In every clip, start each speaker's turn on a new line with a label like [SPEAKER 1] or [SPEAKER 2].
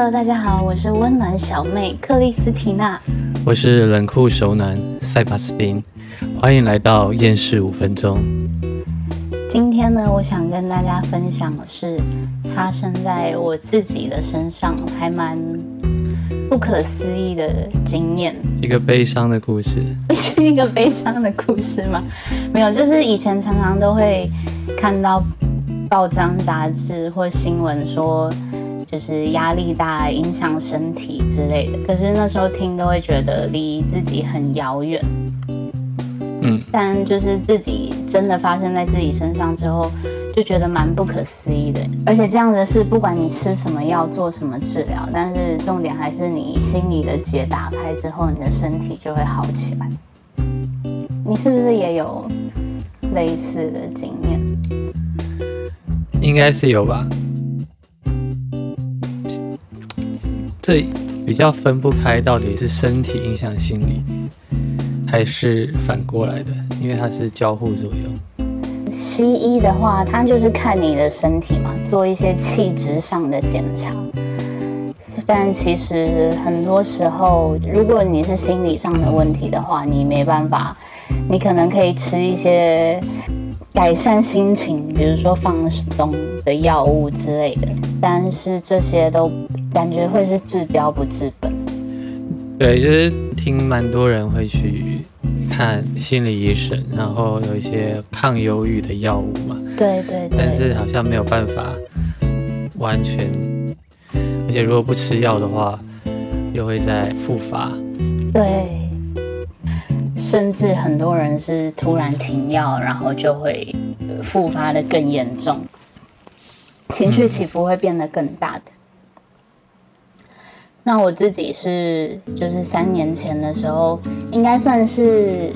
[SPEAKER 1] Hello，大家好，我是温暖小妹克里斯缇娜。
[SPEAKER 2] 我是冷酷熟男塞巴斯汀，欢迎来到厌世五分钟。
[SPEAKER 1] 今天呢，我想跟大家分享的是发生在我自己的身上，还蛮不可思议的经验。
[SPEAKER 2] 一个悲伤的故事，
[SPEAKER 1] 是一个悲伤的故事吗？没有，就是以前常常都会看到报章杂志或新闻说，就是压力大影响身体之类的。可是那时候听都会觉得离自己很遥远。
[SPEAKER 2] 嗯，
[SPEAKER 1] 但就是自己真的发生在自己身上之后，就觉得蛮不可思议的。而且这样的事，不管你吃什么药、做什么治疗，但是重点还是你心里的结打开之后，你的身体就会好起来。你是不是也有类似的经验？
[SPEAKER 2] 应该是有吧。这比较分不开，到底是身体影响心理，还是反过来的？因为它是交互作用。
[SPEAKER 1] 西医的话，它就是看你的身体嘛，做一些气质上的检查。但其实很多时候，如果你是心理上的问题的话，你没办法，你可能可以吃一些改善心情，比如说放松的药物之类的。但是这些都感觉会是治标不治本。
[SPEAKER 2] 对，就是听蛮多人会去看心理医生，然后有一些抗忧郁的药物嘛。
[SPEAKER 1] 对对对。
[SPEAKER 2] 但是好像没有办法完全，而且如果不吃药的话，又会再复发。
[SPEAKER 1] 对，甚至很多人是突然停药，然后就会复发的更严重，情绪起伏会变得更大的。那我自己是，就是三年前的时候，应该算是，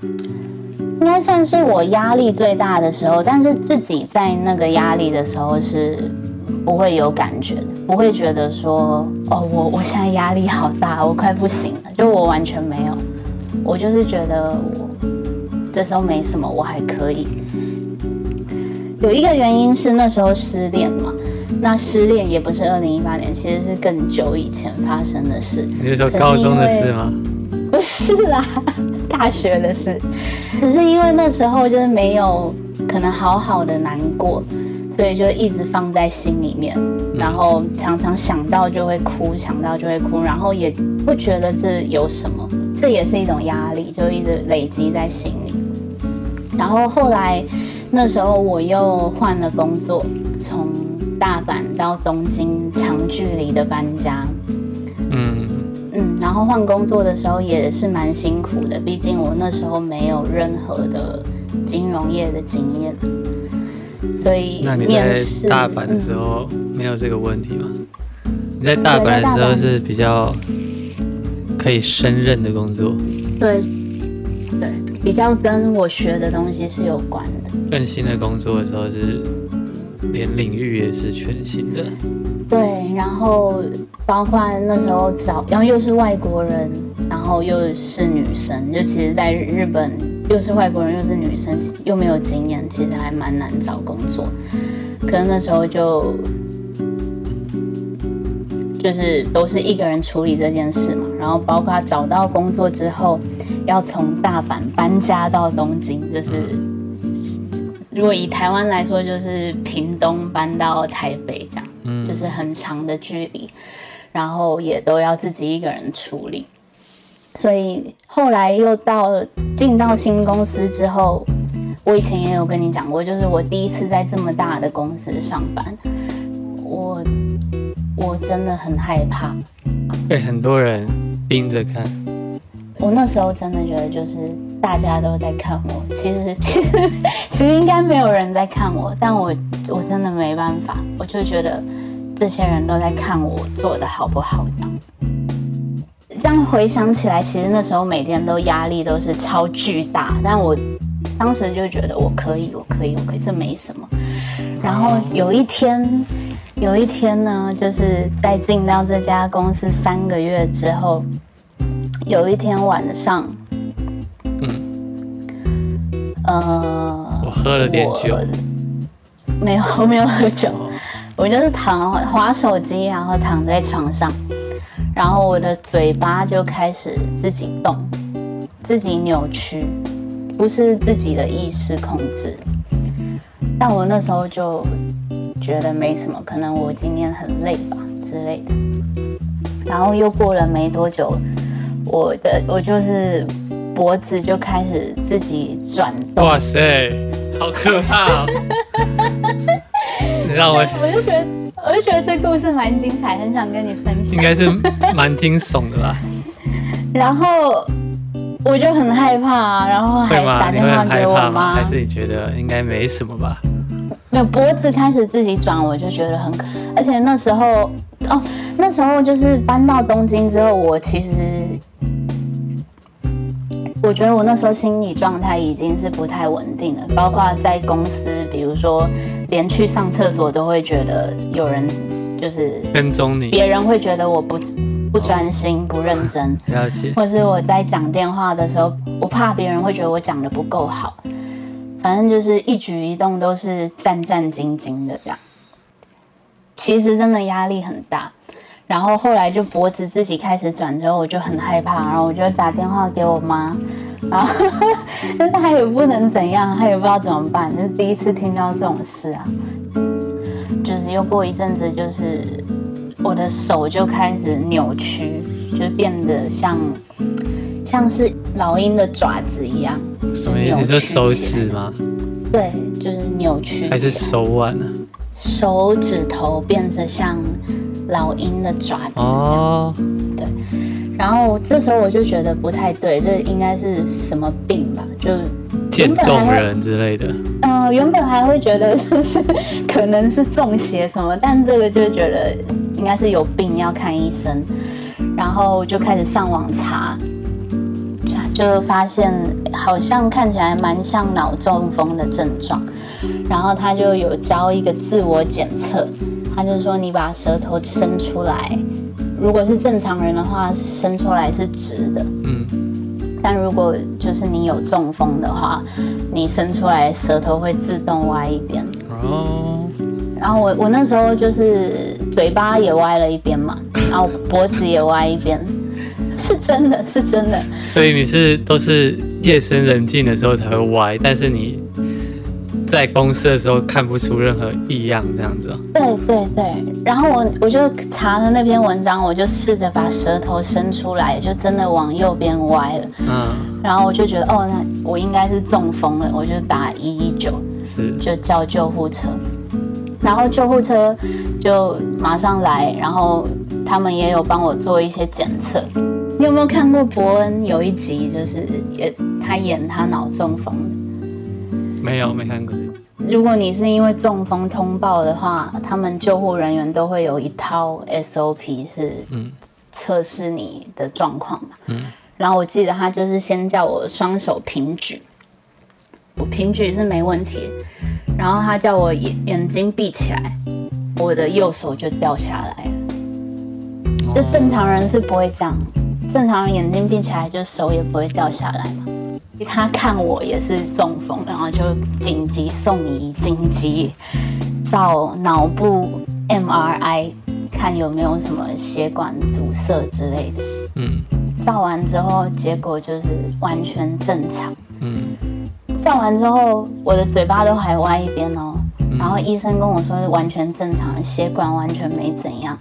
[SPEAKER 1] 应该算是我压力最大的时候。但是自己在那个压力的时候是不会有感觉的，不会觉得说，哦，我我现在压力好大，我快不行了。就我完全没有，我就是觉得我这时候没什么，我还可以。有一个原因是那时候失恋嘛。那失恋也不是二零一八年，其实是更久以前发生的事。
[SPEAKER 2] 你是说高中的事吗？
[SPEAKER 1] 不是啦，大学的事。可是因为那时候就是没有可能好好的难过，所以就一直放在心里面，然后常常想到就会哭，想到就会哭，然后也不觉得这有什么，这也是一种压力，就一直累积在心里。然后后来那时候我又换了工作，从大阪到东京长距离的搬家，
[SPEAKER 2] 嗯
[SPEAKER 1] 嗯，然后换工作的时候也是蛮辛苦的，毕竟我那时候没有任何的金融业的经验，所以
[SPEAKER 2] 那你在大阪的时候没有这个问题吗？你在大阪的时候是比较可以胜任的工作，
[SPEAKER 1] 对对，比较跟我学的东西是有关的。
[SPEAKER 2] 更新的工作的时候是。连领域也是全新的，
[SPEAKER 1] 对，然后包括那时候找，然后又是外国人，然后又是女生，就其实在日本又是外国人又是女生，又没有经验，其实还蛮难找工作。可能那时候就就是都是一个人处理这件事嘛，然后包括找到工作之后，要从大阪搬家到东京，就是。如果以台湾来说，就是屏东搬到台北这样，嗯，就是很长的距离，然后也都要自己一个人处理。所以后来又到进到新公司之后，我以前也有跟你讲过，就是我第一次在这么大的公司上班，我我真的很害怕，
[SPEAKER 2] 被很多人盯着看。
[SPEAKER 1] 我那时候真的觉得，就是大家都在看我。其实，其实，其实应该没有人在看我，但我我真的没办法。我就觉得这些人都在看我做的好不好。这样，这样回想起来，其实那时候每天都压力都是超巨大。但我当时就觉得我可以，我可以，我可以，这没什么。然后有一天，有一天呢，就是在进到这家公司三个月之后。有一天晚上，
[SPEAKER 2] 呃，我喝了点酒，
[SPEAKER 1] 没有，我没有喝酒。我就是躺滑手机，然后躺在床上，然后我的嘴巴就开始自己动，自己扭曲，不是自己的意识控制。但我那时候就觉得没什么，可能我今天很累吧之类的。然后又过了没多久，我的我就是脖子就开始自己转动。
[SPEAKER 2] 哇塞，好可怕、哦！你让我
[SPEAKER 1] 我就觉得，我就觉得这故事蛮精彩，很想跟你分享。
[SPEAKER 2] 应该是蛮惊悚的吧？
[SPEAKER 1] 然后我就很害怕、啊，然后还？打电话给我？妈
[SPEAKER 2] 还。是你觉得应该没什么吧？
[SPEAKER 1] 没有脖子开始自己转，我就觉得很可，而且那时候哦，那时候就是搬到东京之后，我其实我觉得我那时候心理状态已经是不太稳定了，包括在公司，比如说连去上厕所都会觉得有人就是
[SPEAKER 2] 跟踪你，
[SPEAKER 1] 别人会觉得我不不专心、不认真。
[SPEAKER 2] 了解。
[SPEAKER 1] 或是我在讲电话的时候，我怕别人会觉得我讲的不够好，反正就是一举一动都是战战兢兢的这样。其实真的压力很大，然后后来就脖子自己开始转之后，我就很害怕，然后我就打电话给我妈，然后 但是她也不能怎样，她也不知道怎么办，就是第一次听到这种事啊。就是又过一阵子，就是我的手就开始扭曲，就变得像像是老鹰的爪子一样，
[SPEAKER 2] 什么意思？就手指吗？
[SPEAKER 1] 对，就是扭曲
[SPEAKER 2] 还是手腕啊？
[SPEAKER 1] 手指头变得像老鹰的爪子。
[SPEAKER 2] 哦，
[SPEAKER 1] 然后这时候我就觉得不太对，这应该是什么病吧？就
[SPEAKER 2] 渐冻人之类的。
[SPEAKER 1] 呃，原本还会觉得是是可能是中邪什么，但这个就觉得应该是有病要看医生，然后就开始上网查，就发现好像看起来蛮像脑中风的症状，然后他就有教一个自我检测，他就是说你把舌头伸出来，如果是正常人的话，伸出来是直的，
[SPEAKER 2] 嗯，
[SPEAKER 1] 但如果就是你有中风的话，你伸出来舌头会自动歪一边。
[SPEAKER 2] 哦，
[SPEAKER 1] 然后我我那时候就是嘴巴也歪了一边嘛，然后脖子也歪一边，是真的是真的。
[SPEAKER 2] 所以你是都是夜深人静的时候才会歪，但是你在公司的时候看不出任何异样，这样子哦。
[SPEAKER 1] 对对对，然后我我就查了那篇文章，我就试着把舌头伸出来，就真的往右边歪了。
[SPEAKER 2] 嗯，
[SPEAKER 1] 然后我就觉得哦，那我应该是中风了，我就打一一九。
[SPEAKER 2] 是，
[SPEAKER 1] 就叫救护车，然后救护车就马上来，然后他们也有帮我做一些检测。你有没有看过伯恩有一集，就是也他演他脑中风？
[SPEAKER 2] 没有没看过。
[SPEAKER 1] 如果你是因为中风通报的话，他们救护人员都会有一套 SOP 是
[SPEAKER 2] 嗯
[SPEAKER 1] 测试你的状况嘛。
[SPEAKER 2] 嗯
[SPEAKER 1] 然后我记得他就是先叫我双手平举，我平举是没问题，然后他叫我眼眼睛闭起来，我的右手就掉下来了。就正常人是不会这样，正常人眼睛闭起来，就手也不会掉下来嘛。他看我也是中风，然后就紧急送医，紧急照脑部 MRI，看有没有什么血管阻塞之类的。
[SPEAKER 2] 嗯
[SPEAKER 1] 照完之后，结果就是完全正常。
[SPEAKER 2] 嗯
[SPEAKER 1] 照完之后，我的嘴巴都还歪一边哦。
[SPEAKER 2] 嗯
[SPEAKER 1] 然后医生跟我说是完全正常，血管完全没怎样，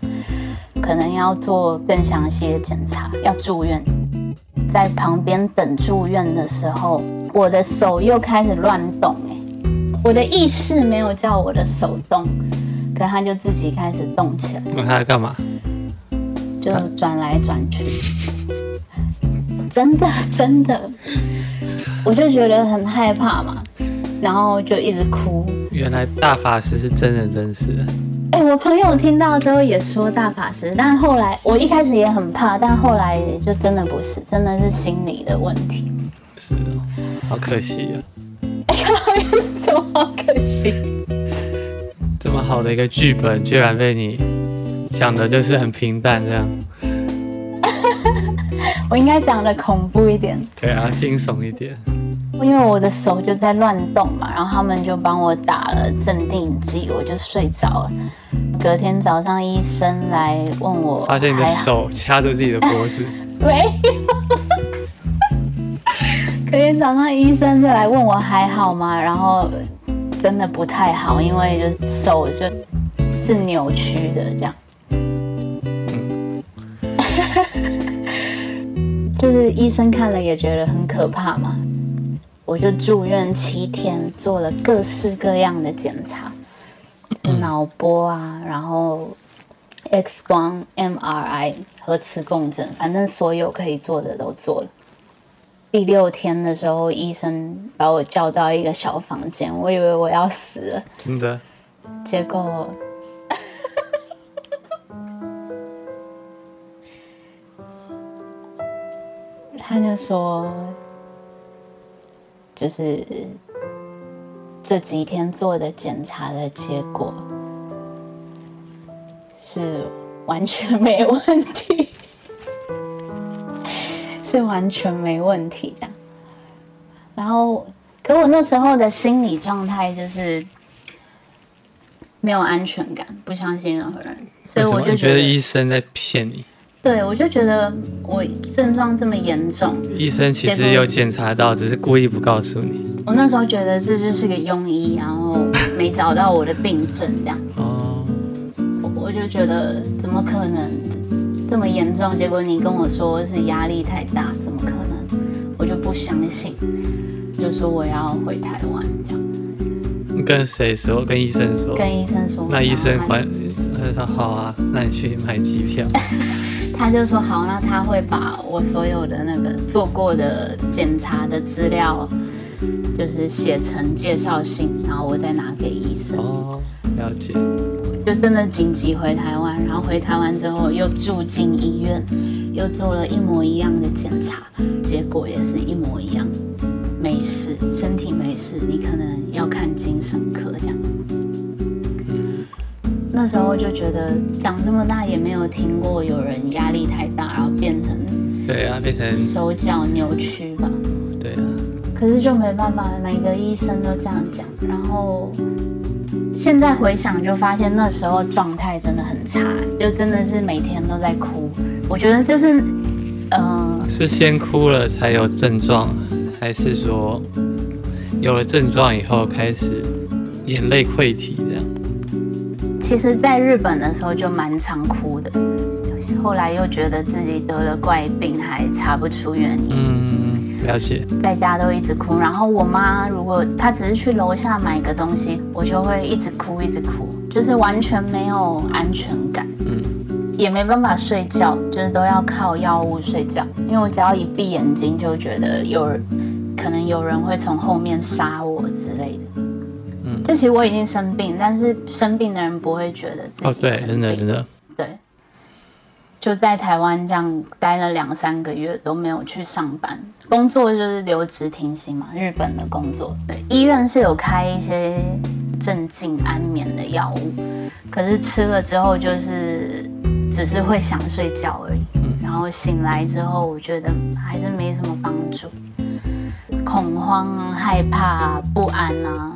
[SPEAKER 1] 可能要做更详细的检查，要住院。在旁边等住院的时候，我的手又开始乱动、哎，我的意识没有叫我的手动，可它就自己开始动起来。
[SPEAKER 2] 那他在干嘛？
[SPEAKER 1] 就转来转去，真的真的，我就觉得很害怕嘛，然后就一直哭。
[SPEAKER 2] 原来大法师是真人真事的。
[SPEAKER 1] 哎、我朋友听到之后也说大法师，但后来我一开始也很怕，但后来就真的不是，真的是心理的问题。
[SPEAKER 2] 是哦，好可惜啊！
[SPEAKER 1] 有什么好可惜？
[SPEAKER 2] 这么好的一个剧本，居然被你讲的就是很平淡这样。
[SPEAKER 1] 我应该讲的恐怖一点。
[SPEAKER 2] 对啊，惊悚一点。
[SPEAKER 1] 因为我的手就在乱动嘛，然后他们就帮我打了镇定剂，我就睡着了。隔天早上医生来问我，
[SPEAKER 2] 发现你的手掐着自己的脖子，
[SPEAKER 1] 没有。隔天早上医生就来问我还好吗？然后真的不太好，因为就是手就是扭曲的这样。就是医生看了也觉得很可怕嘛，我就住院七天，做了各式各样的检查，脑波啊，然后 X 光、MRI、核磁共振，反正所有可以做的都做了。第六天的时候，医生把我叫到一个小房间，我以为我要死了，
[SPEAKER 2] 真的。
[SPEAKER 1] 结果 他就说，就是这几天做的检查的结果是完全没问题，是完全没问题这样。然后，可我那时候的心理状态就是没有安全感，不相信任何人，所以我就
[SPEAKER 2] 觉得医生在骗你？
[SPEAKER 1] 对，我就觉得我症状这么严重，
[SPEAKER 2] 医生其实有检查到，只是故意不告诉你。
[SPEAKER 1] 我那时候觉得这就是个庸医，然后没找到我的病症，这样，
[SPEAKER 2] 哦，
[SPEAKER 1] 我我就觉得怎么可能这么严重？结果你跟我说是压力太大，怎么可能？我就不相信，就说我要回台湾，这样
[SPEAKER 2] 你跟谁说？跟医生说。
[SPEAKER 1] 跟医生说。
[SPEAKER 2] 那医生
[SPEAKER 1] 然后
[SPEAKER 2] 管，他就说好啊，那你去买机票。
[SPEAKER 1] 他就说好，那他会把我所有的那个做过的检查的资料，就是写成介绍信，然后我再拿给医生。
[SPEAKER 2] 哦，了解。
[SPEAKER 1] 就真的紧急回台湾，然后回台湾之后又住进医院，又做了一模一样的检查，结果也是一模一样，没事，身体没事，你可能要看精神科这样。那时候就觉得长这么大也没有听过有人压力太大，然后变成
[SPEAKER 2] 对啊，变成
[SPEAKER 1] 手脚扭曲吧。
[SPEAKER 2] 对啊，
[SPEAKER 1] 可是就没办法，每个医生都这样讲。然后现在回想，就发现那时候状态真的很差，就真的是每天都在哭。我觉得就是，呃，
[SPEAKER 2] 是先哭了才有症状，还是说有了症状以后开始眼泪溃体这样？
[SPEAKER 1] 其实在日本的时候就蛮常哭的，后来又觉得自己得了怪病，还查不出原因。
[SPEAKER 2] 嗯，了解。
[SPEAKER 1] 在家都一直哭，然后我妈如果她只是去楼下买个东西，我就会一直哭，一直哭，就是完全没有安全感，
[SPEAKER 2] 嗯，
[SPEAKER 1] 也没办法睡觉，就是都要靠药物睡觉，因为我只要一闭眼睛就觉得有人，可能有人会从后面杀我就其实我已经生病，但是生病的人不会觉得自己生病。
[SPEAKER 2] 真的真的，
[SPEAKER 1] 对，就在台湾这样待了两三个月都没有去上班，工作就是留职停薪嘛，日本的工作。对，医院是有开一些镇静安眠的药物，可是吃了之后就是只是会想睡觉而已。
[SPEAKER 2] 嗯
[SPEAKER 1] 然后醒来之后，我觉得还是没什么帮助，恐慌啊、害怕啊、不安啊。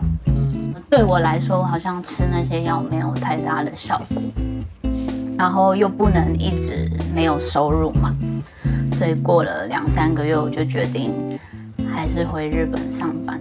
[SPEAKER 1] 对我来说，好像吃那些药没有太大的效果，然后又不能一直没有收入嘛，所以过了两三个月，我就决定还是回日本上班。